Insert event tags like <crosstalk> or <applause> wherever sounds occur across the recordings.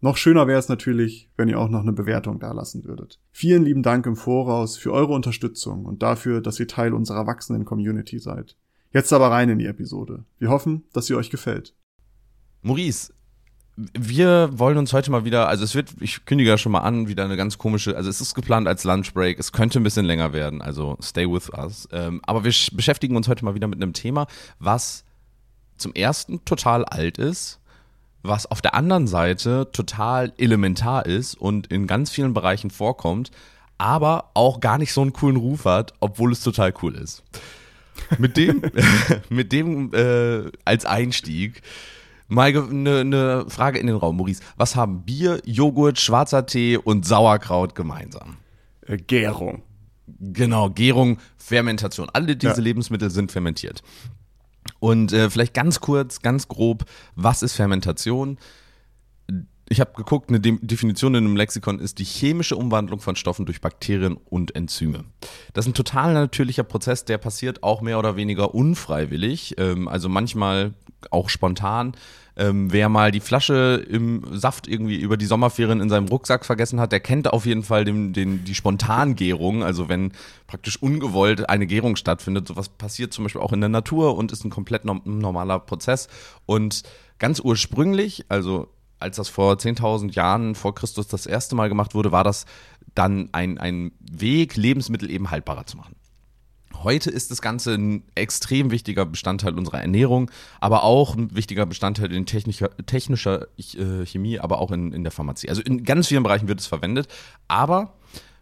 Noch schöner wäre es natürlich, wenn ihr auch noch eine Bewertung dalassen würdet. Vielen lieben Dank im Voraus für eure Unterstützung und dafür, dass ihr Teil unserer wachsenden Community seid. Jetzt aber rein in die Episode. Wir hoffen, dass sie euch gefällt. Maurice, wir wollen uns heute mal wieder, also es wird, ich kündige ja schon mal an, wieder eine ganz komische, also es ist geplant als Lunchbreak, es könnte ein bisschen länger werden, also stay with us. Ähm, aber wir beschäftigen uns heute mal wieder mit einem Thema, was zum ersten total alt ist, was auf der anderen Seite total elementar ist und in ganz vielen Bereichen vorkommt, aber auch gar nicht so einen coolen Ruf hat, obwohl es total cool ist. Mit dem, <laughs> <laughs> mit dem äh, als Einstieg mal eine ne Frage in den Raum, Maurice. Was haben Bier, Joghurt, schwarzer Tee und Sauerkraut gemeinsam? Äh, Gärung. Genau, Gärung, Fermentation. Alle diese ja. Lebensmittel sind fermentiert. Und äh, vielleicht ganz kurz, ganz grob, was ist Fermentation? Ich habe geguckt, eine De Definition in einem Lexikon ist die chemische Umwandlung von Stoffen durch Bakterien und Enzyme. Das ist ein total natürlicher Prozess, der passiert auch mehr oder weniger unfreiwillig, ähm, also manchmal auch spontan. Ähm, wer mal die Flasche im Saft irgendwie über die Sommerferien in seinem Rucksack vergessen hat, der kennt auf jeden Fall den, den, die Spontangärung. Also wenn praktisch ungewollt eine Gärung stattfindet. Sowas passiert zum Beispiel auch in der Natur und ist ein komplett normaler Prozess. Und ganz ursprünglich, also als das vor 10.000 Jahren vor Christus das erste Mal gemacht wurde, war das dann ein, ein Weg, Lebensmittel eben haltbarer zu machen. Heute ist das Ganze ein extrem wichtiger Bestandteil unserer Ernährung, aber auch ein wichtiger Bestandteil in technischer, technischer äh, Chemie, aber auch in, in der Pharmazie. Also in ganz vielen Bereichen wird es verwendet. Aber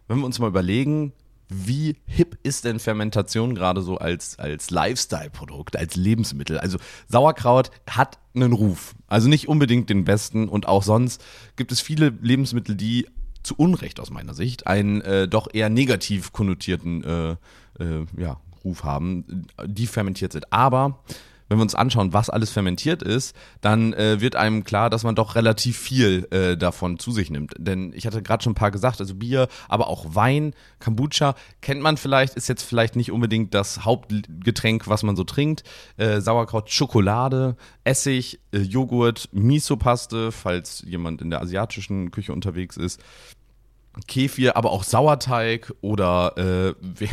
wenn wir uns mal überlegen, wie hip ist denn Fermentation gerade so als, als Lifestyle-Produkt, als Lebensmittel? Also Sauerkraut hat einen Ruf. Also nicht unbedingt den besten und auch sonst gibt es viele Lebensmittel, die zu Unrecht aus meiner Sicht einen äh, doch eher negativ konnotierten äh, äh, ja, Ruf haben, die fermentiert sind. Aber wenn wir uns anschauen, was alles fermentiert ist, dann äh, wird einem klar, dass man doch relativ viel äh, davon zu sich nimmt. Denn ich hatte gerade schon ein paar gesagt, also Bier, aber auch Wein, Kombucha kennt man vielleicht, ist jetzt vielleicht nicht unbedingt das Hauptgetränk, was man so trinkt. Äh, Sauerkraut, Schokolade, Essig, äh, Joghurt, Miso-Paste, falls jemand in der asiatischen Küche unterwegs ist. Kefir, aber auch Sauerteig oder äh, <laughs> wer,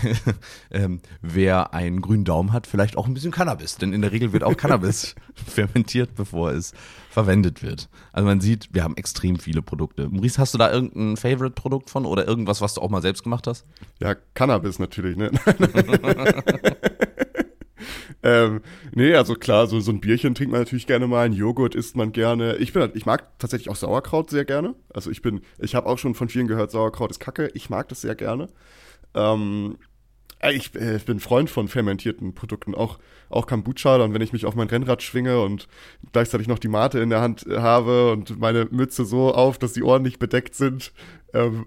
ähm, wer einen grünen Daumen hat, vielleicht auch ein bisschen Cannabis. Denn in der Regel wird auch Cannabis <laughs> fermentiert, bevor es verwendet wird. Also man sieht, wir haben extrem viele Produkte. Maurice, hast du da irgendein Favorite-Produkt von oder irgendwas, was du auch mal selbst gemacht hast? Ja, Cannabis natürlich, ne? <laughs> ähm, nee, also klar, so, so ein Bierchen trinkt man natürlich gerne mal, ein Joghurt isst man gerne. Ich bin, ich mag tatsächlich auch Sauerkraut sehr gerne. Also ich bin, ich habe auch schon von vielen gehört, Sauerkraut ist Kacke. Ich mag das sehr gerne. Ähm, ich, äh, ich bin Freund von fermentierten Produkten, auch, auch Kombucha. Und wenn ich mich auf mein Rennrad schwinge und gleichzeitig noch die Mate in der Hand habe und meine Mütze so auf, dass die Ohren nicht bedeckt sind. Ähm.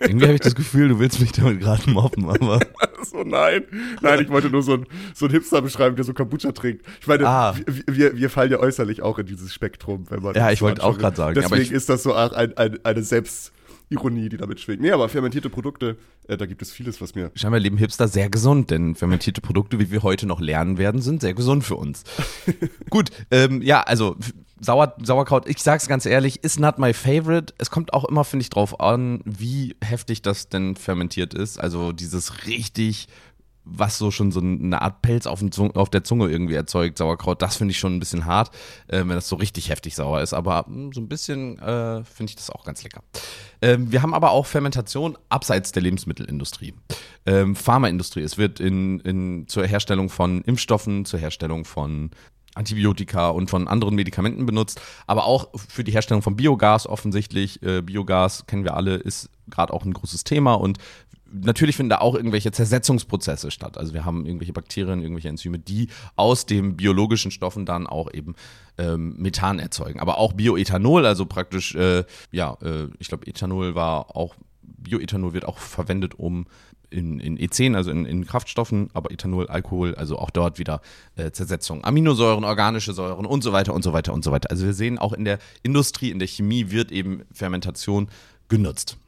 Irgendwie habe ich das Gefühl, du willst mich damit gerade mobben, aber. <laughs> <laughs> so, nein. Nein, ich wollte nur so ein, so ein Hipster beschreiben, der so Kombucha trinkt. Ich meine, ah. wir, wir fallen ja äußerlich auch in dieses Spektrum, wenn man. Ja, ich wollte auch gerade sagen. Deswegen ist das so ein, ein, eine Selbst- Ironie, die damit schwingt. Nee, aber fermentierte Produkte, äh, da gibt es vieles, was mir. Scheinbar leben Hipster sehr gesund, denn fermentierte Produkte, wie wir heute noch lernen werden, sind sehr gesund für uns. <laughs> Gut, ähm, ja, also Sauer, Sauerkraut, ich sag's ganz ehrlich, ist not my favorite. Es kommt auch immer, finde ich, drauf an, wie heftig das denn fermentiert ist. Also dieses richtig was so schon so eine Art Pelz auf, auf der Zunge irgendwie erzeugt, Sauerkraut, das finde ich schon ein bisschen hart, äh, wenn das so richtig heftig sauer ist. Aber hm, so ein bisschen äh, finde ich das auch ganz lecker. Ähm, wir haben aber auch Fermentation abseits der Lebensmittelindustrie. Ähm, Pharmaindustrie. Es wird in, in, zur Herstellung von Impfstoffen, zur Herstellung von Antibiotika und von anderen Medikamenten benutzt, aber auch für die Herstellung von Biogas offensichtlich. Äh, Biogas kennen wir alle, ist gerade auch ein großes Thema und natürlich finden da auch irgendwelche Zersetzungsprozesse statt. Also wir haben irgendwelche Bakterien, irgendwelche Enzyme, die aus den biologischen Stoffen dann auch eben ähm, Methan erzeugen. Aber auch Bioethanol, also praktisch, äh, ja, äh, ich glaube, Ethanol war auch, Bioethanol wird auch verwendet, um in, in E10, also in, in Kraftstoffen, aber Ethanol, Alkohol, also auch dort wieder äh, Zersetzung, Aminosäuren, organische Säuren und so weiter und so weiter und so weiter. Also wir sehen auch in der Industrie, in der Chemie wird eben Fermentation genutzt.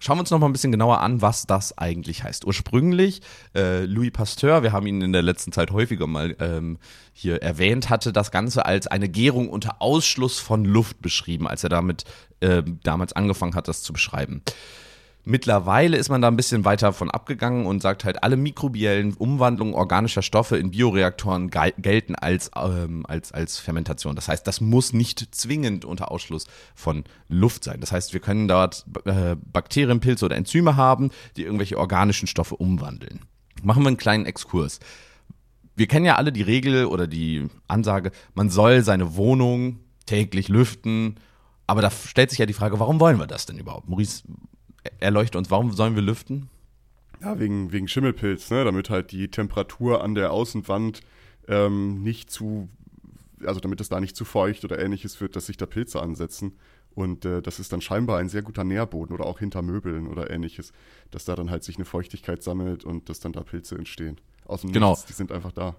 Schauen wir uns noch mal ein bisschen genauer an, was das eigentlich heißt. Ursprünglich, äh, Louis Pasteur, wir haben ihn in der letzten Zeit häufiger mal ähm, hier erwähnt, hatte das Ganze als eine Gärung unter Ausschluss von Luft beschrieben, als er damit äh, damals angefangen hat, das zu beschreiben. Mittlerweile ist man da ein bisschen weiter von abgegangen und sagt halt, alle mikrobiellen Umwandlungen organischer Stoffe in Bioreaktoren gelten als, ähm, als, als Fermentation. Das heißt, das muss nicht zwingend unter Ausschluss von Luft sein. Das heißt, wir können dort äh, Bakterien, Pilze oder Enzyme haben, die irgendwelche organischen Stoffe umwandeln. Machen wir einen kleinen Exkurs. Wir kennen ja alle die Regel oder die Ansage, man soll seine Wohnung täglich lüften. Aber da stellt sich ja die Frage, warum wollen wir das denn überhaupt? Maurice, erleuchte uns, warum sollen wir lüften? Ja, wegen, wegen Schimmelpilz, ne? damit halt die Temperatur an der Außenwand ähm, nicht zu, also damit es da nicht zu feucht oder ähnliches wird, dass sich da Pilze ansetzen. Und äh, das ist dann scheinbar ein sehr guter Nährboden oder auch hinter Möbeln oder ähnliches, dass da dann halt sich eine Feuchtigkeit sammelt und dass dann da Pilze entstehen. Aus dem genau. Nichts, die sind einfach da.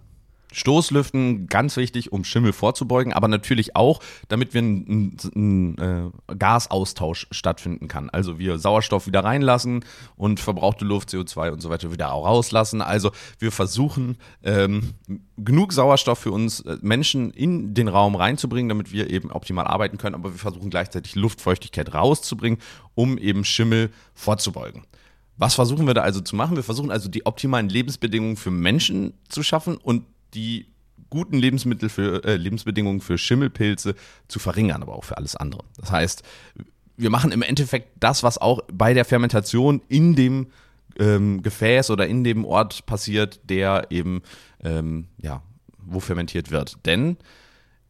Stoßlüften ganz wichtig, um Schimmel vorzubeugen, aber natürlich auch, damit wir ein, ein, ein äh, Gasaustausch stattfinden kann. Also wir Sauerstoff wieder reinlassen und verbrauchte Luft, CO2 und so weiter wieder auch rauslassen. Also wir versuchen ähm, genug Sauerstoff für uns äh, Menschen in den Raum reinzubringen, damit wir eben optimal arbeiten können, aber wir versuchen gleichzeitig Luftfeuchtigkeit rauszubringen, um eben Schimmel vorzubeugen. Was versuchen wir da also zu machen? Wir versuchen also die optimalen Lebensbedingungen für Menschen zu schaffen und die guten Lebensmittel für, äh, Lebensbedingungen für Schimmelpilze zu verringern, aber auch für alles andere. Das heißt, wir machen im Endeffekt das, was auch bei der Fermentation in dem ähm, Gefäß oder in dem Ort passiert, der eben, ähm, ja, wo fermentiert wird. Denn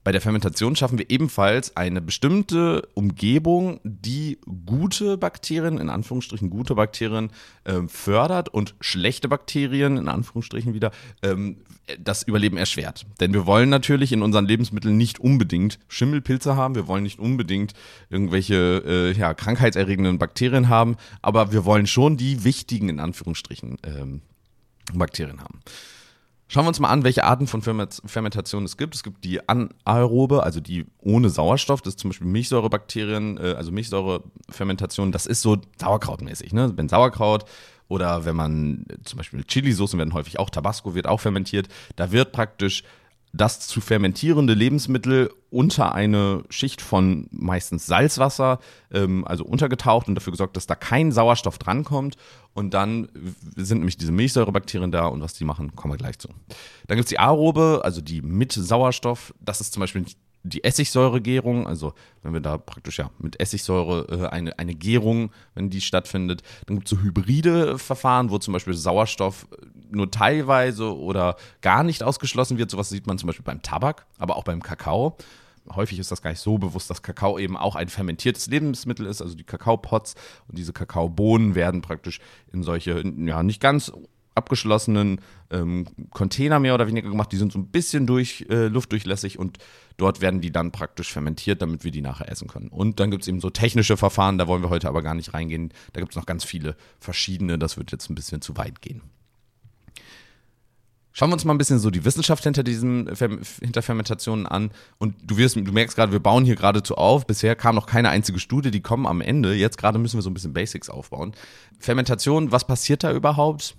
bei der Fermentation schaffen wir ebenfalls eine bestimmte Umgebung, die gute Bakterien, in Anführungsstrichen gute Bakterien, ähm, fördert und schlechte Bakterien, in Anführungsstrichen wieder, ähm, das Überleben erschwert. Denn wir wollen natürlich in unseren Lebensmitteln nicht unbedingt Schimmelpilze haben, wir wollen nicht unbedingt irgendwelche äh, ja, krankheitserregenden Bakterien haben, aber wir wollen schon die wichtigen, in Anführungsstrichen, ähm, Bakterien haben. Schauen wir uns mal an, welche Arten von Fermentation es gibt. Es gibt die anaerobe, also die ohne Sauerstoff. Das ist zum Beispiel Milchsäurebakterien, äh, also Milchsäurefermentation. Das ist so Sauerkrautmäßig. Ne? Wenn Sauerkraut oder wenn man zum Beispiel Chili-Soßen werden häufig auch, Tabasco wird auch fermentiert. Da wird praktisch das zu fermentierende Lebensmittel unter eine Schicht von meistens Salzwasser, ähm, also untergetaucht und dafür gesorgt, dass da kein Sauerstoff drankommt. Und dann sind nämlich diese Milchsäurebakterien da und was die machen, kommen wir gleich zu. Dann gibt es die Aerobe, also die mit Sauerstoff. Das ist zum Beispiel die Essigsäuregärung, also wenn wir da praktisch ja mit Essigsäure äh, eine, eine Gärung, wenn die stattfindet, dann gibt es so hybride Verfahren, wo zum Beispiel Sauerstoff nur teilweise oder gar nicht ausgeschlossen wird. Sowas sieht man zum Beispiel beim Tabak, aber auch beim Kakao. Häufig ist das gar nicht so bewusst, dass Kakao eben auch ein fermentiertes Lebensmittel ist, also die Kakaopots und diese Kakaobohnen werden praktisch in solche, ja, nicht ganz abgeschlossenen ähm, Container mehr oder weniger gemacht. Die sind so ein bisschen durch äh, luftdurchlässig und dort werden die dann praktisch fermentiert, damit wir die nachher essen können. Und dann gibt es eben so technische Verfahren, da wollen wir heute aber gar nicht reingehen. Da gibt es noch ganz viele verschiedene, das wird jetzt ein bisschen zu weit gehen. Schauen wir uns mal ein bisschen so die Wissenschaft hinter diesen hinter Fermentationen an. Und du wirst, du merkst gerade, wir bauen hier geradezu auf. Bisher kam noch keine einzige Studie, die kommen am Ende. Jetzt gerade müssen wir so ein bisschen Basics aufbauen. Fermentation, was passiert da überhaupt?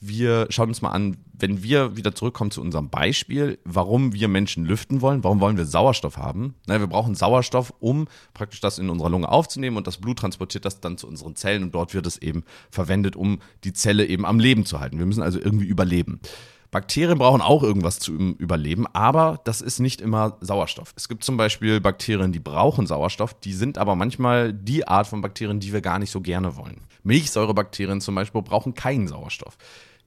wir schauen uns mal an, wenn wir wieder zurückkommen zu unserem Beispiel, warum wir Menschen lüften wollen, warum wollen wir Sauerstoff haben? Na, wir brauchen Sauerstoff, um praktisch das in unserer Lunge aufzunehmen und das Blut transportiert das dann zu unseren Zellen und dort wird es eben verwendet, um die Zelle eben am Leben zu halten. Wir müssen also irgendwie überleben. Bakterien brauchen auch irgendwas zu überleben, aber das ist nicht immer Sauerstoff. Es gibt zum Beispiel Bakterien, die brauchen Sauerstoff, die sind aber manchmal die Art von Bakterien, die wir gar nicht so gerne wollen. Milchsäurebakterien zum Beispiel brauchen keinen Sauerstoff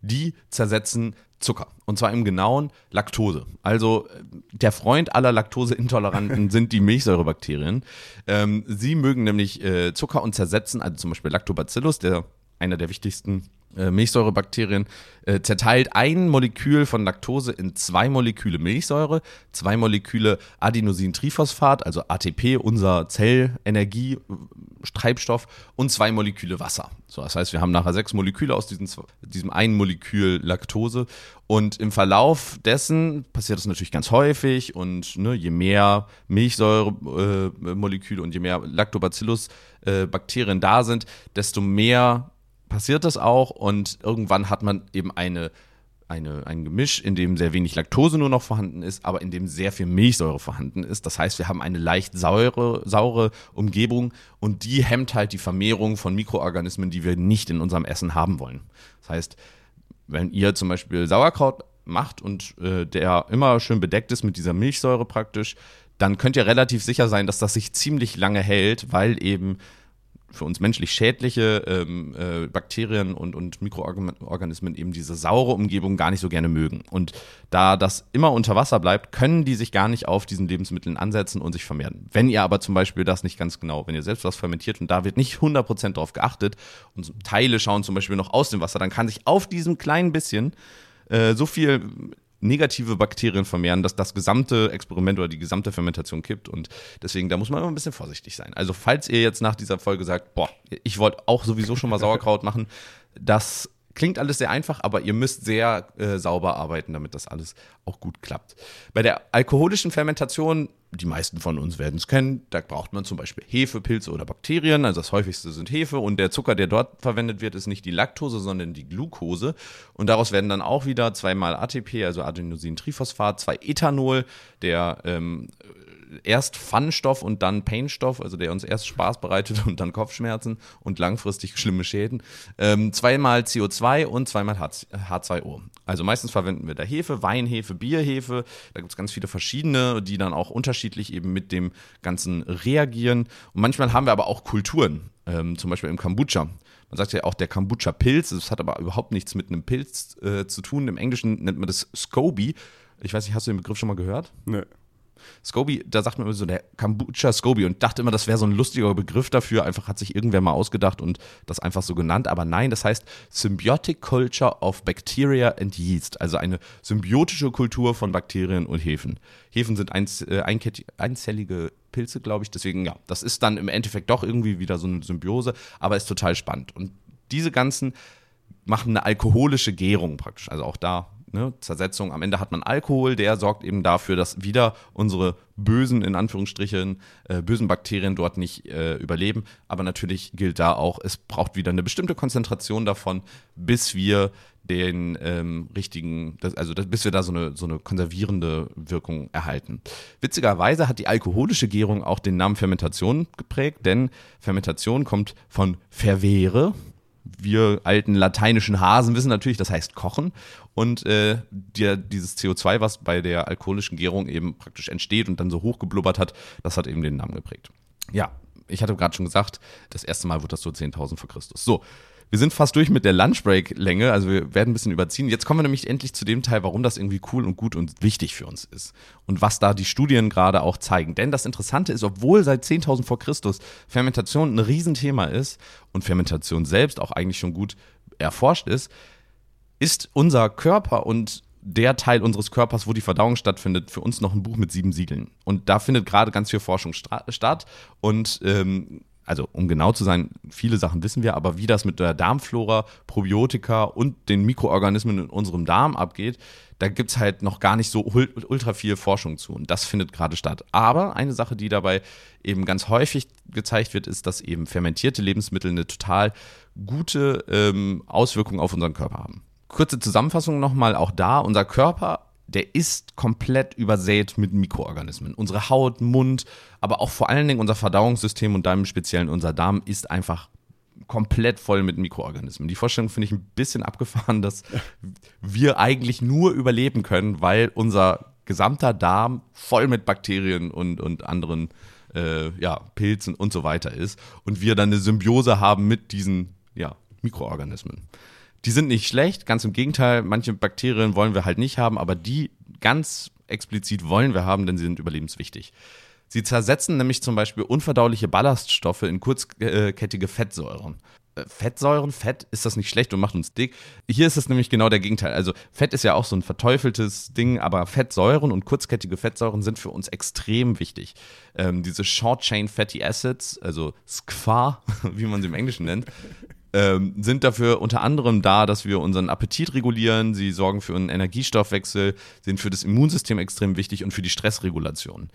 die zersetzen Zucker. Und zwar im genauen Laktose. Also äh, der Freund aller Laktoseintoleranten <laughs> sind die Milchsäurebakterien. Ähm, sie mögen nämlich äh, Zucker und zersetzen, also zum Beispiel Lactobacillus, der einer der wichtigsten Milchsäurebakterien äh, zerteilt ein Molekül von Laktose in zwei Moleküle Milchsäure, zwei Moleküle Adenosintriphosphat, also ATP, unser Zellenergie-Treibstoff und zwei Moleküle Wasser. So, das heißt, wir haben nachher sechs Moleküle aus diesem, diesem einen Molekül Laktose und im Verlauf dessen passiert das natürlich ganz häufig und ne, je mehr Milchsäuremoleküle äh, und je mehr Lactobacillus-Bakterien äh, da sind, desto mehr passiert das auch und irgendwann hat man eben eine, eine, ein Gemisch, in dem sehr wenig Laktose nur noch vorhanden ist, aber in dem sehr viel Milchsäure vorhanden ist. Das heißt, wir haben eine leicht saure, saure Umgebung und die hemmt halt die Vermehrung von Mikroorganismen, die wir nicht in unserem Essen haben wollen. Das heißt, wenn ihr zum Beispiel Sauerkraut macht und äh, der immer schön bedeckt ist mit dieser Milchsäure praktisch, dann könnt ihr relativ sicher sein, dass das sich ziemlich lange hält, weil eben für uns menschlich schädliche ähm, äh, Bakterien und, und Mikroorganismen eben diese saure Umgebung gar nicht so gerne mögen. Und da das immer unter Wasser bleibt, können die sich gar nicht auf diesen Lebensmitteln ansetzen und sich vermehren. Wenn ihr aber zum Beispiel das nicht ganz genau, wenn ihr selbst was fermentiert und da wird nicht 100% drauf geachtet und Teile schauen zum Beispiel noch aus dem Wasser, dann kann sich auf diesem kleinen bisschen äh, so viel negative Bakterien vermehren, dass das gesamte Experiment oder die gesamte Fermentation kippt. Und deswegen, da muss man immer ein bisschen vorsichtig sein. Also, falls ihr jetzt nach dieser Folge sagt, boah, ich wollte auch sowieso schon mal Sauerkraut machen, das klingt alles sehr einfach, aber ihr müsst sehr äh, sauber arbeiten, damit das alles auch gut klappt. Bei der alkoholischen Fermentation, die meisten von uns werden es kennen, da braucht man zum Beispiel Hefe, Pilze oder Bakterien. Also das häufigste sind Hefe und der Zucker, der dort verwendet wird, ist nicht die Laktose, sondern die Glucose. Und daraus werden dann auch wieder zweimal ATP, also Adenosintriphosphat, zwei Ethanol, der ähm, erst Fun-Stoff und dann Pain-Stoff, also der uns erst Spaß bereitet <laughs> und dann Kopfschmerzen und langfristig schlimme Schäden. Ähm, zweimal CO2 und zweimal H2O. Also meistens verwenden wir da Hefe, Weinhefe, Bierhefe. Da gibt es ganz viele verschiedene, die dann auch unterschiedlich eben mit dem Ganzen reagieren. Und manchmal haben wir aber auch Kulturen, ähm, zum Beispiel im Kombucha. Man sagt ja auch der Kombucha-Pilz, das hat aber überhaupt nichts mit einem Pilz äh, zu tun. Im Englischen nennt man das Scoby. Ich weiß nicht, hast du den Begriff schon mal gehört? Nee. Scoby, da sagt man immer so der Kombucha Scoby und dachte immer, das wäre so ein lustiger Begriff dafür. Einfach hat sich irgendwer mal ausgedacht und das einfach so genannt. Aber nein, das heißt Symbiotic Culture of Bacteria and Yeast, also eine symbiotische Kultur von Bakterien und Hefen. Hefen sind einz, äh, einzellige Pilze, glaube ich. Deswegen, ja, das ist dann im Endeffekt doch irgendwie wieder so eine Symbiose, aber ist total spannend. Und diese ganzen machen eine alkoholische Gärung praktisch. Also auch da ne, Zersetzung. Am Ende hat man Alkohol, der sorgt eben dafür, dass wieder unsere bösen, in Anführungsstrichen, äh, bösen Bakterien dort nicht äh, überleben. Aber natürlich gilt da auch, es braucht wieder eine bestimmte Konzentration davon, bis wir den ähm, richtigen, das, also das, bis wir da so eine, so eine konservierende Wirkung erhalten. Witzigerweise hat die alkoholische Gärung auch den Namen Fermentation geprägt, denn Fermentation kommt von verwehre, wir alten lateinischen Hasen wissen natürlich, das heißt kochen. Und äh, die, dieses CO2, was bei der alkoholischen Gärung eben praktisch entsteht und dann so hochgeblubbert hat, das hat eben den Namen geprägt. Ja, ich hatte gerade schon gesagt, das erste Mal wird das so 10.000 vor Christus. So, wir sind fast durch mit der Lunchbreak-Länge, also wir werden ein bisschen überziehen. Jetzt kommen wir nämlich endlich zu dem Teil, warum das irgendwie cool und gut und wichtig für uns ist. Und was da die Studien gerade auch zeigen. Denn das Interessante ist, obwohl seit 10.000 vor Christus Fermentation ein Riesenthema ist und Fermentation selbst auch eigentlich schon gut erforscht ist, ist unser Körper und der Teil unseres Körpers, wo die Verdauung stattfindet, für uns noch ein Buch mit sieben Siegeln. Und da findet gerade ganz viel Forschung statt. Und ähm, also um genau zu sein, viele Sachen wissen wir, aber wie das mit der Darmflora, Probiotika und den Mikroorganismen in unserem Darm abgeht, da gibt es halt noch gar nicht so ultra viel Forschung zu. Und das findet gerade statt. Aber eine Sache, die dabei eben ganz häufig gezeigt wird, ist, dass eben fermentierte Lebensmittel eine total gute ähm, Auswirkung auf unseren Körper haben. Kurze Zusammenfassung nochmal, auch da, unser Körper der ist komplett übersät mit Mikroorganismen. Unsere Haut, Mund, aber auch vor allen Dingen unser Verdauungssystem und da im Speziellen unser Darm ist einfach komplett voll mit Mikroorganismen. Die Vorstellung finde ich ein bisschen abgefahren, dass wir eigentlich nur überleben können, weil unser gesamter Darm voll mit Bakterien und, und anderen äh, ja, Pilzen und so weiter ist und wir dann eine Symbiose haben mit diesen ja, Mikroorganismen. Die sind nicht schlecht, ganz im Gegenteil. Manche Bakterien wollen wir halt nicht haben, aber die ganz explizit wollen wir haben, denn sie sind überlebenswichtig. Sie zersetzen nämlich zum Beispiel unverdauliche Ballaststoffe in kurzkettige Fettsäuren. äh, Fettsäuren, Fett, ist das nicht schlecht und macht uns dick? Hier ist es nämlich genau der Gegenteil. Also Fett ist ja auch so ein verteufeltes Ding, aber Fettsäuren und kurzkettige Fettsäuren sind für uns extrem wichtig. Ähm, diese Short Chain Fatty Acids, also SCFA, <laughs> wie man sie im Englischen nennt, ähm, sind dafür unter anderem da, dass wir unseren Appetit regulieren, sie sorgen für einen Energiestoffwechsel, sind für das Immunsystem extrem wichtig und für die Stressregulation.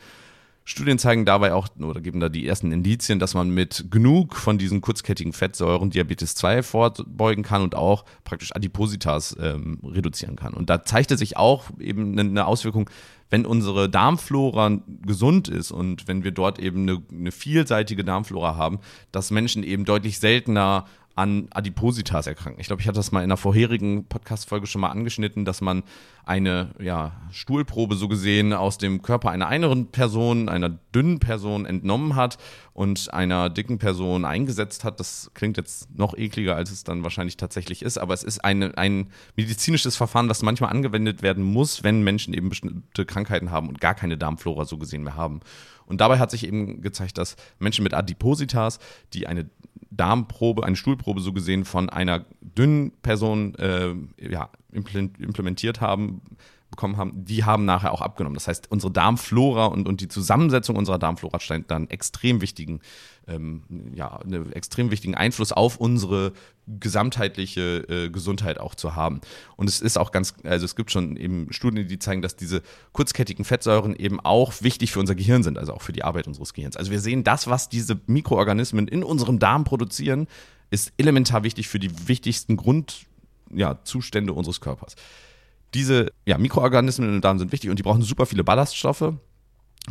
Studien zeigen dabei auch oder geben da die ersten Indizien, dass man mit genug von diesen kurzkettigen Fettsäuren Diabetes 2 vorbeugen kann und auch praktisch Adipositas ähm, reduzieren kann. Und da zeigte sich auch eben eine Auswirkung, wenn unsere Darmflora gesund ist und wenn wir dort eben eine, eine vielseitige Darmflora haben, dass Menschen eben deutlich seltener an Adipositas erkranken. Ich glaube, ich hatte das mal in einer vorherigen Podcast-Folge schon mal angeschnitten, dass man eine ja, Stuhlprobe so gesehen aus dem Körper einer einen Person, einer dünnen Person entnommen hat und einer dicken Person eingesetzt hat. Das klingt jetzt noch ekliger, als es dann wahrscheinlich tatsächlich ist, aber es ist eine, ein medizinisches Verfahren, das manchmal angewendet werden muss, wenn Menschen eben bestimmte Krankheiten haben und gar keine Darmflora so gesehen mehr haben. Und dabei hat sich eben gezeigt, dass Menschen mit Adipositas, die eine Darmprobe, eine Stuhlprobe so gesehen von einer dünnen Person äh, ja, implementiert haben, bekommen haben, die haben nachher auch abgenommen. Das heißt, unsere Darmflora und, und die Zusammensetzung unserer Darmflora scheint dann extrem wichtigen, ähm, ja, einen extrem wichtigen Einfluss auf unsere gesamtheitliche äh, Gesundheit auch zu haben. Und es ist auch ganz, also es gibt schon eben Studien, die zeigen, dass diese kurzkettigen Fettsäuren eben auch wichtig für unser Gehirn sind, also auch für die Arbeit unseres Gehirns. Also wir sehen, das, was diese Mikroorganismen in unserem Darm produzieren, ist elementar wichtig für die wichtigsten Grundzustände ja, unseres Körpers. Diese ja, Mikroorganismen im Darm sind wichtig und die brauchen super viele Ballaststoffe,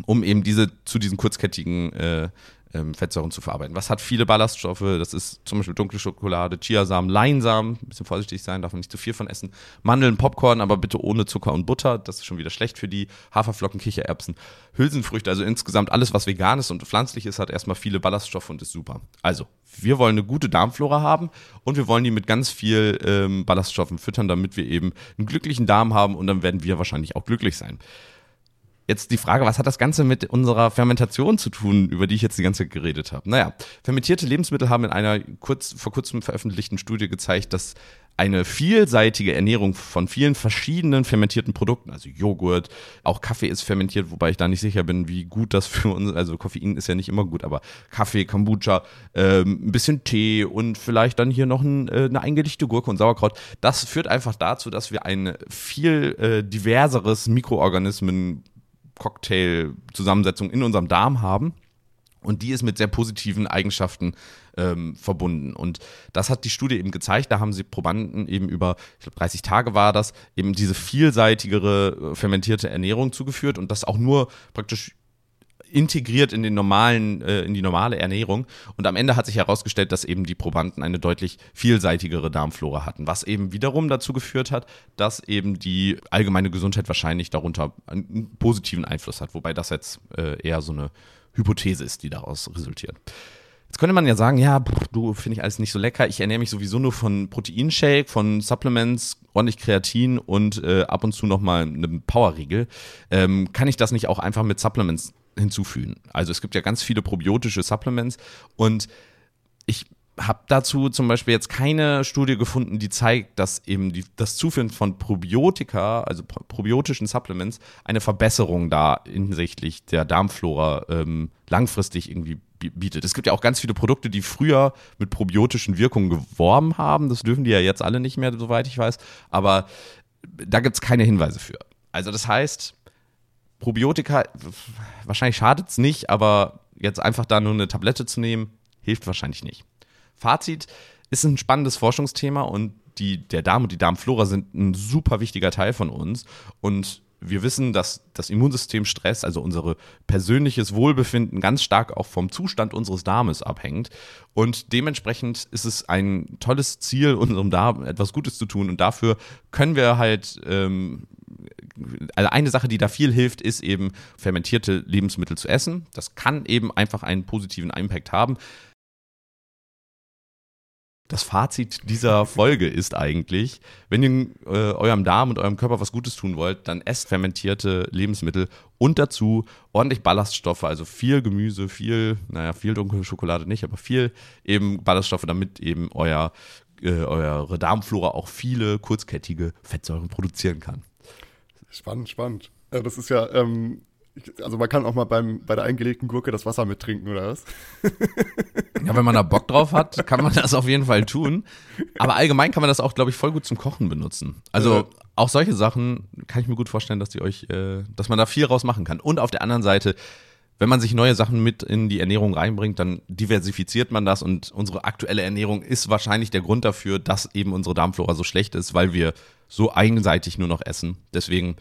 um eben diese zu diesen kurzkettigen äh, ähm, Fettsäuren zu verarbeiten. Was hat viele Ballaststoffe? Das ist zum Beispiel dunkle Schokolade, Chiasamen, Leinsamen, ein bisschen vorsichtig sein, darf man nicht zu viel von essen. Mandeln, Popcorn, aber bitte ohne Zucker und Butter, das ist schon wieder schlecht für die. Haferflocken, Kichererbsen, Hülsenfrüchte, also insgesamt alles, was vegan ist und pflanzlich ist, hat erstmal viele Ballaststoffe und ist super. Also, wir wollen eine gute Darmflora haben und wir wollen die mit ganz viel ähm, Ballaststoffen füttern, damit wir eben einen glücklichen Darm haben und dann werden wir wahrscheinlich auch glücklich sein. Jetzt die Frage, was hat das Ganze mit unserer Fermentation zu tun, über die ich jetzt die ganze Zeit geredet habe? Naja, fermentierte Lebensmittel haben in einer kurz, vor kurzem veröffentlichten Studie gezeigt, dass eine vielseitige Ernährung von vielen verschiedenen fermentierten Produkten, also Joghurt, auch Kaffee ist fermentiert, wobei ich da nicht sicher bin, wie gut das für uns, also Koffein ist ja nicht immer gut, aber Kaffee, Kombucha, ähm, ein bisschen Tee und vielleicht dann hier noch ein, äh, eine eingelegte Gurke und Sauerkraut. Das führt einfach dazu, dass wir ein viel äh, diverseres Mikroorganismen Cocktail-Zusammensetzung in unserem Darm haben. Und die ist mit sehr positiven Eigenschaften ähm, verbunden. Und das hat die Studie eben gezeigt. Da haben sie Probanden eben über, ich glaube, 30 Tage war das, eben diese vielseitigere äh, fermentierte Ernährung zugeführt und das auch nur praktisch integriert in den normalen, äh, in die normale Ernährung. Und am Ende hat sich herausgestellt, dass eben die Probanden eine deutlich vielseitigere Darmflora hatten, was eben wiederum dazu geführt hat, dass eben die allgemeine Gesundheit wahrscheinlich darunter einen positiven Einfluss hat, wobei das jetzt äh, eher so eine Hypothese ist, die daraus resultiert. Jetzt könnte man ja sagen, ja, du finde ich alles nicht so lecker. Ich ernähre mich sowieso nur von Proteinshake, von Supplements, ordentlich Kreatin und äh, ab und zu nochmal einem Powerriegel. Ähm, kann ich das nicht auch einfach mit Supplements hinzufügen. Also es gibt ja ganz viele probiotische Supplements und ich habe dazu zum Beispiel jetzt keine Studie gefunden, die zeigt, dass eben die, das Zuführen von Probiotika, also probiotischen Supplements, eine Verbesserung da hinsichtlich der Darmflora ähm, langfristig irgendwie bietet. Es gibt ja auch ganz viele Produkte, die früher mit probiotischen Wirkungen geworben haben. Das dürfen die ja jetzt alle nicht mehr, soweit ich weiß. Aber da gibt es keine Hinweise für. Also das heißt, Probiotika, wahrscheinlich schadet es nicht, aber jetzt einfach da nur eine Tablette zu nehmen, hilft wahrscheinlich nicht. Fazit ist ein spannendes Forschungsthema und die, der Darm und die Darmflora sind ein super wichtiger Teil von uns. Und wir wissen, dass das Immunsystem Stress, also unser persönliches Wohlbefinden, ganz stark auch vom Zustand unseres Darmes abhängt. Und dementsprechend ist es ein tolles Ziel, unserem Darm etwas Gutes zu tun. Und dafür können wir halt ähm, also eine Sache, die da viel hilft, ist eben fermentierte Lebensmittel zu essen. Das kann eben einfach einen positiven Impact haben. das Fazit dieser <laughs> Folge ist eigentlich, wenn ihr äh, eurem Darm und eurem Körper was Gutes tun wollt, dann esst fermentierte Lebensmittel und dazu ordentlich Ballaststoffe, also viel Gemüse, viel, naja, viel dunkle Schokolade nicht, aber viel eben Ballaststoffe, damit eben euer, äh, eure Darmflora auch viele kurzkettige Fettsäuren produzieren kann. Spannend, spannend. Das ist ja, ähm, also man kann auch mal beim, bei der eingelegten Gurke das Wasser mittrinken, oder was? <laughs> Ja, wenn man da Bock drauf hat, kann man das auf jeden Fall tun. Aber allgemein kann man das auch, glaube ich, voll gut zum Kochen benutzen. Also auch solche Sachen kann ich mir gut vorstellen, dass die euch, äh, dass man da viel raus machen kann. Und auf der anderen Seite, wenn man sich neue Sachen mit in die Ernährung reinbringt, dann diversifiziert man das und unsere aktuelle Ernährung ist wahrscheinlich der Grund dafür, dass eben unsere Darmflora so schlecht ist, weil wir so einseitig nur noch essen. Deswegen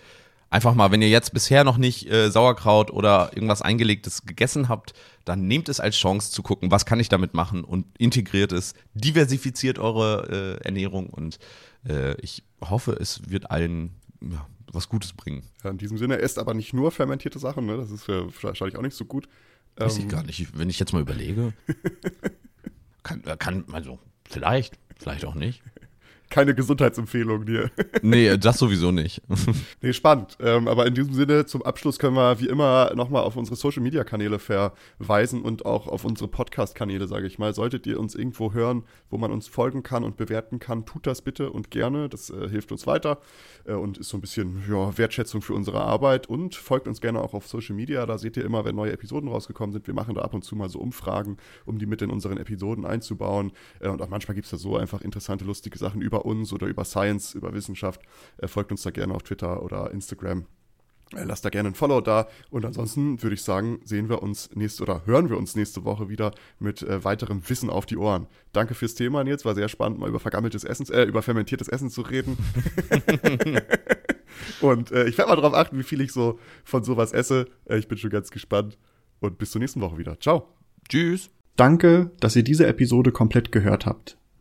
einfach mal, wenn ihr jetzt bisher noch nicht äh, Sauerkraut oder irgendwas eingelegtes gegessen habt, dann nehmt es als Chance zu gucken, was kann ich damit machen und integriert es, diversifiziert eure äh, Ernährung und äh, ich hoffe, es wird allen ja, was Gutes bringen. Ja, in diesem Sinne, esst aber nicht nur fermentierte Sachen, ne? das ist für wahrscheinlich auch nicht so gut. Weiß ähm, ich gar nicht, wenn ich jetzt mal überlege. <laughs> kann, kann, also vielleicht, vielleicht auch nicht keine Gesundheitsempfehlung dir. <laughs> Nee, das sowieso nicht. <laughs> nee, spannend. Ähm, aber in diesem Sinne, zum Abschluss können wir wie immer nochmal auf unsere Social Media Kanäle verweisen und auch auf unsere Podcast-Kanäle, sage ich mal. Solltet ihr uns irgendwo hören, wo man uns folgen kann und bewerten kann, tut das bitte und gerne. Das äh, hilft uns weiter äh, und ist so ein bisschen ja, Wertschätzung für unsere Arbeit. Und folgt uns gerne auch auf Social Media. Da seht ihr immer, wenn neue Episoden rausgekommen sind. Wir machen da ab und zu mal so Umfragen, um die mit in unseren Episoden einzubauen. Äh, und auch manchmal gibt es da so einfach interessante, lustige Sachen über uns oder über Science, über Wissenschaft. Äh, folgt uns da gerne auf Twitter oder Instagram. Äh, lasst da gerne ein Follow da. Und ansonsten würde ich sagen, sehen wir uns nächste oder hören wir uns nächste Woche wieder mit äh, weiterem Wissen auf die Ohren. Danke fürs Thema, Nils. War sehr spannend, mal über vergammeltes Essen, äh, über fermentiertes Essen zu reden. <laughs> Und äh, ich werde mal darauf achten, wie viel ich so von sowas esse. Äh, ich bin schon ganz gespannt. Und bis zur nächsten Woche wieder. Ciao. Tschüss. Danke, dass ihr diese Episode komplett gehört habt.